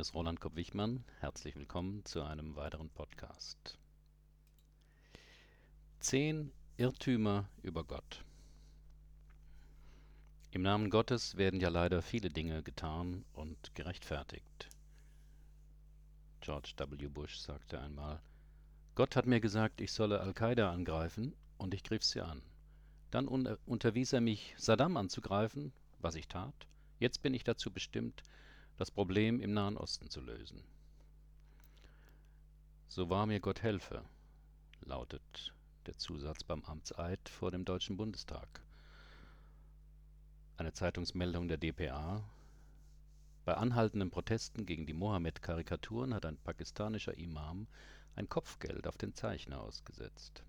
Ist Roland Kopp-Wichmann. Herzlich willkommen zu einem weiteren Podcast. Zehn Irrtümer über Gott. Im Namen Gottes werden ja leider viele Dinge getan und gerechtfertigt. George W. Bush sagte einmal, Gott hat mir gesagt, ich solle Al-Qaida angreifen, und ich griff sie an. Dann unterwies er mich, Saddam anzugreifen, was ich tat. Jetzt bin ich dazu bestimmt, das Problem im Nahen Osten zu lösen. So wahr mir Gott helfe, lautet der Zusatz beim Amtseid vor dem Deutschen Bundestag. Eine Zeitungsmeldung der dpa Bei anhaltenden Protesten gegen die Mohammed-Karikaturen hat ein pakistanischer Imam ein Kopfgeld auf den Zeichner ausgesetzt.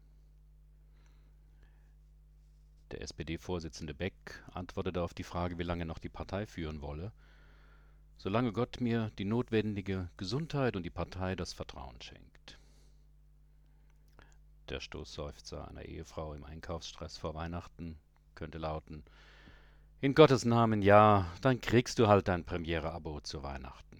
Der SPD-Vorsitzende Beck antwortete auf die Frage, wie lange noch die Partei führen wolle solange Gott mir die notwendige Gesundheit und die Partei das Vertrauen schenkt. Der Stoßseufzer einer Ehefrau im Einkaufsstress vor Weihnachten könnte lauten In Gottes Namen ja, dann kriegst du halt dein Premiere-Abo zu Weihnachten.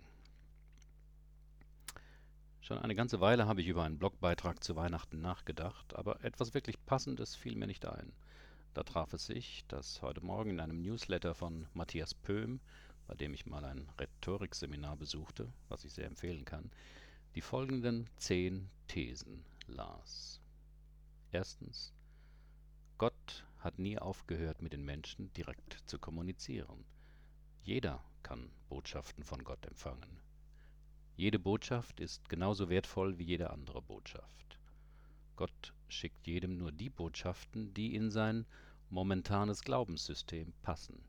Schon eine ganze Weile habe ich über einen Blogbeitrag zu Weihnachten nachgedacht, aber etwas wirklich Passendes fiel mir nicht ein. Da traf es sich, dass heute Morgen in einem Newsletter von Matthias Pöhm bei dem ich mal ein Rhetorikseminar besuchte, was ich sehr empfehlen kann, die folgenden zehn Thesen las. Erstens. Gott hat nie aufgehört, mit den Menschen direkt zu kommunizieren. Jeder kann Botschaften von Gott empfangen. Jede Botschaft ist genauso wertvoll wie jede andere Botschaft. Gott schickt jedem nur die Botschaften, die in sein momentanes Glaubenssystem passen.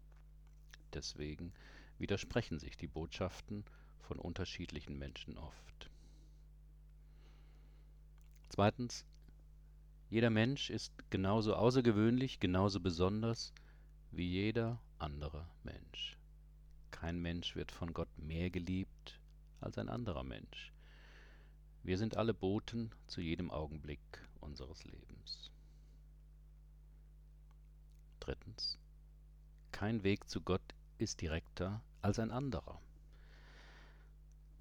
Deswegen widersprechen sich die Botschaften von unterschiedlichen Menschen oft. Zweitens. Jeder Mensch ist genauso außergewöhnlich, genauso besonders wie jeder andere Mensch. Kein Mensch wird von Gott mehr geliebt als ein anderer Mensch. Wir sind alle Boten zu jedem Augenblick unseres Lebens. Drittens. Kein Weg zu Gott ist direkter als ein anderer.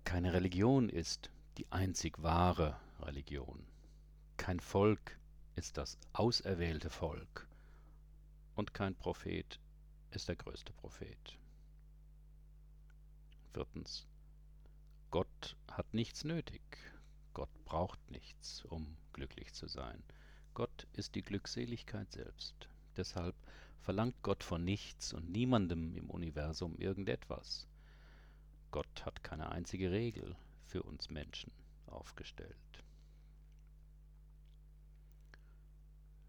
Keine Religion ist die einzig wahre Religion. Kein Volk ist das auserwählte Volk. Und kein Prophet ist der größte Prophet. Viertens. Gott hat nichts nötig. Gott braucht nichts, um glücklich zu sein. Gott ist die Glückseligkeit selbst. Deshalb verlangt Gott von nichts und niemandem im Universum irgendetwas. Gott hat keine einzige Regel für uns Menschen aufgestellt.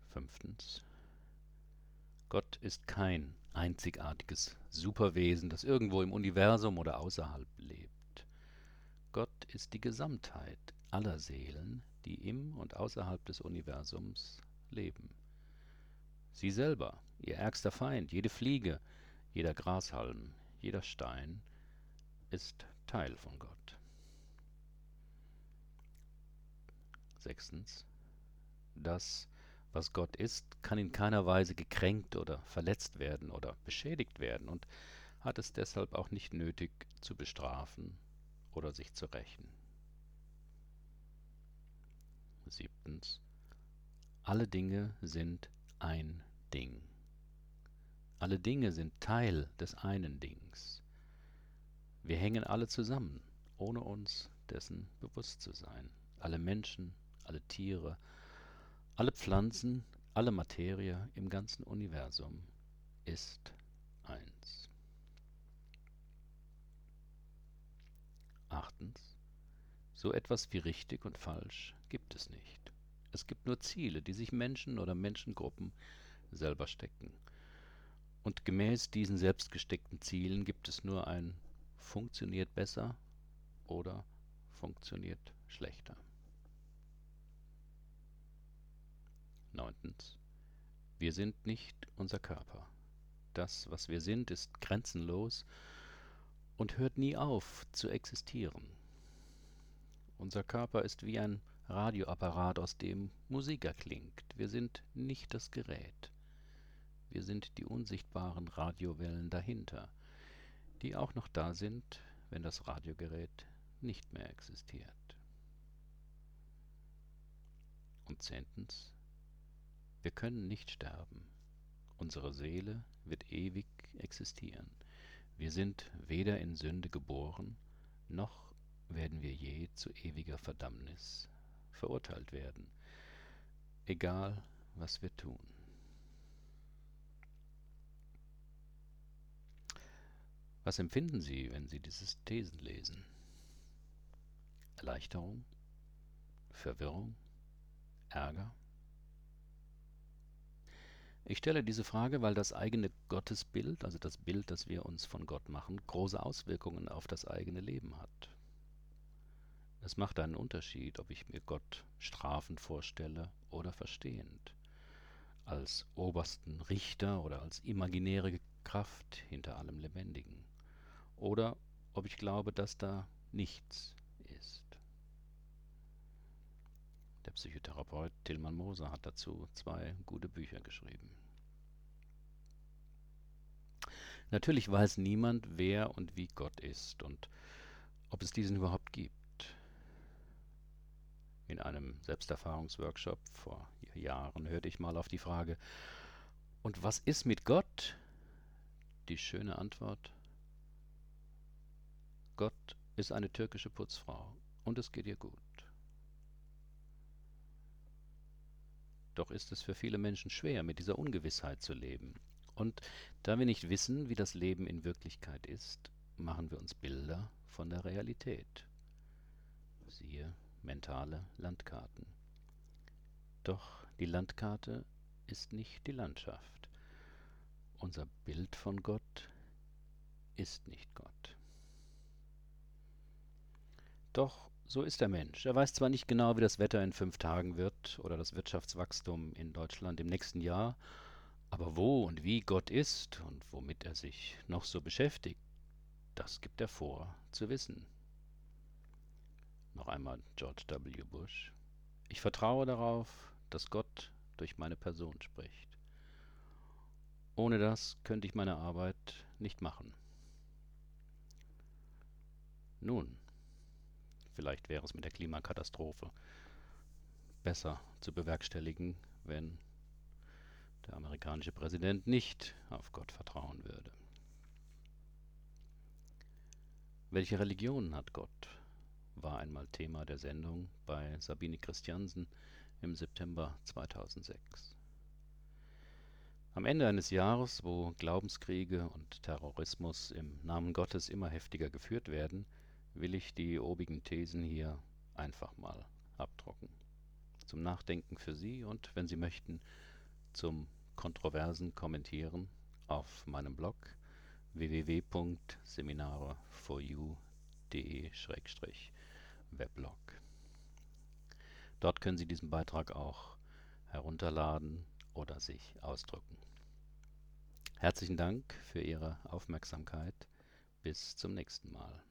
Fünftens. Gott ist kein einzigartiges Superwesen, das irgendwo im Universum oder außerhalb lebt. Gott ist die Gesamtheit aller Seelen, die im und außerhalb des Universums leben. Sie selber, ihr ärgster Feind, jede Fliege, jeder Grashalm, jeder Stein ist Teil von Gott. Sechstens. Das, was Gott ist, kann in keiner Weise gekränkt oder verletzt werden oder beschädigt werden und hat es deshalb auch nicht nötig zu bestrafen oder sich zu rächen. Siebtens. Alle Dinge sind ein Ding. Alle Dinge sind Teil des einen Dings. Wir hängen alle zusammen, ohne uns dessen bewusst zu sein. Alle Menschen, alle Tiere, alle Pflanzen, alle Materie im ganzen Universum ist eins. Achtens. So etwas wie richtig und falsch gibt es nicht. Es gibt nur Ziele, die sich Menschen oder Menschengruppen selber stecken. Und gemäß diesen selbstgesteckten Zielen gibt es nur ein funktioniert besser oder funktioniert schlechter. Wir sind nicht unser Körper. Das, was wir sind, ist grenzenlos und hört nie auf zu existieren. Unser Körper ist wie ein Radioapparat, aus dem Musik erklingt. Wir sind nicht das Gerät. Wir sind die unsichtbaren Radiowellen dahinter, die auch noch da sind, wenn das Radiogerät nicht mehr existiert. Und zehntens, wir können nicht sterben. Unsere Seele wird ewig existieren. Wir sind weder in Sünde geboren, noch werden wir je zu ewiger Verdammnis verurteilt werden, egal was wir tun. Was empfinden Sie, wenn Sie diese Thesen lesen? Erleichterung? Verwirrung? Ärger? Ich stelle diese Frage, weil das eigene Gottesbild, also das Bild, das wir uns von Gott machen, große Auswirkungen auf das eigene Leben hat. Es macht einen Unterschied, ob ich mir Gott strafend vorstelle oder verstehend, als obersten Richter oder als imaginäre Kraft hinter allem Lebendigen, oder ob ich glaube, dass da nichts ist. Der Psychotherapeut Tilman Moser hat dazu zwei gute Bücher geschrieben. Natürlich weiß niemand, wer und wie Gott ist und ob es diesen überhaupt gibt. In einem Selbsterfahrungsworkshop vor Jahren hörte ich mal auf die Frage, und was ist mit Gott? Die schöne Antwort, Gott ist eine türkische Putzfrau und es geht ihr gut. Doch ist es für viele Menschen schwer, mit dieser Ungewissheit zu leben. Und da wir nicht wissen, wie das Leben in Wirklichkeit ist, machen wir uns Bilder von der Realität. Siehe mentale Landkarten. Doch die Landkarte ist nicht die Landschaft. Unser Bild von Gott ist nicht Gott. Doch so ist der Mensch. Er weiß zwar nicht genau, wie das Wetter in fünf Tagen wird oder das Wirtschaftswachstum in Deutschland im nächsten Jahr, aber wo und wie Gott ist und womit er sich noch so beschäftigt, das gibt er vor zu wissen. Noch einmal George W. Bush. Ich vertraue darauf, dass Gott durch meine Person spricht. Ohne das könnte ich meine Arbeit nicht machen. Nun, Vielleicht wäre es mit der Klimakatastrophe besser zu bewerkstelligen, wenn der amerikanische Präsident nicht auf Gott vertrauen würde. Welche Religion hat Gott? war einmal Thema der Sendung bei Sabine Christiansen im September 2006. Am Ende eines Jahres, wo Glaubenskriege und Terrorismus im Namen Gottes immer heftiger geführt werden, will ich die obigen Thesen hier einfach mal abdrucken. Zum Nachdenken für Sie und, wenn Sie möchten, zum kontroversen Kommentieren auf meinem Blog www.seminare4u.de-weblog. Dort können Sie diesen Beitrag auch herunterladen oder sich ausdrucken. Herzlichen Dank für Ihre Aufmerksamkeit. Bis zum nächsten Mal.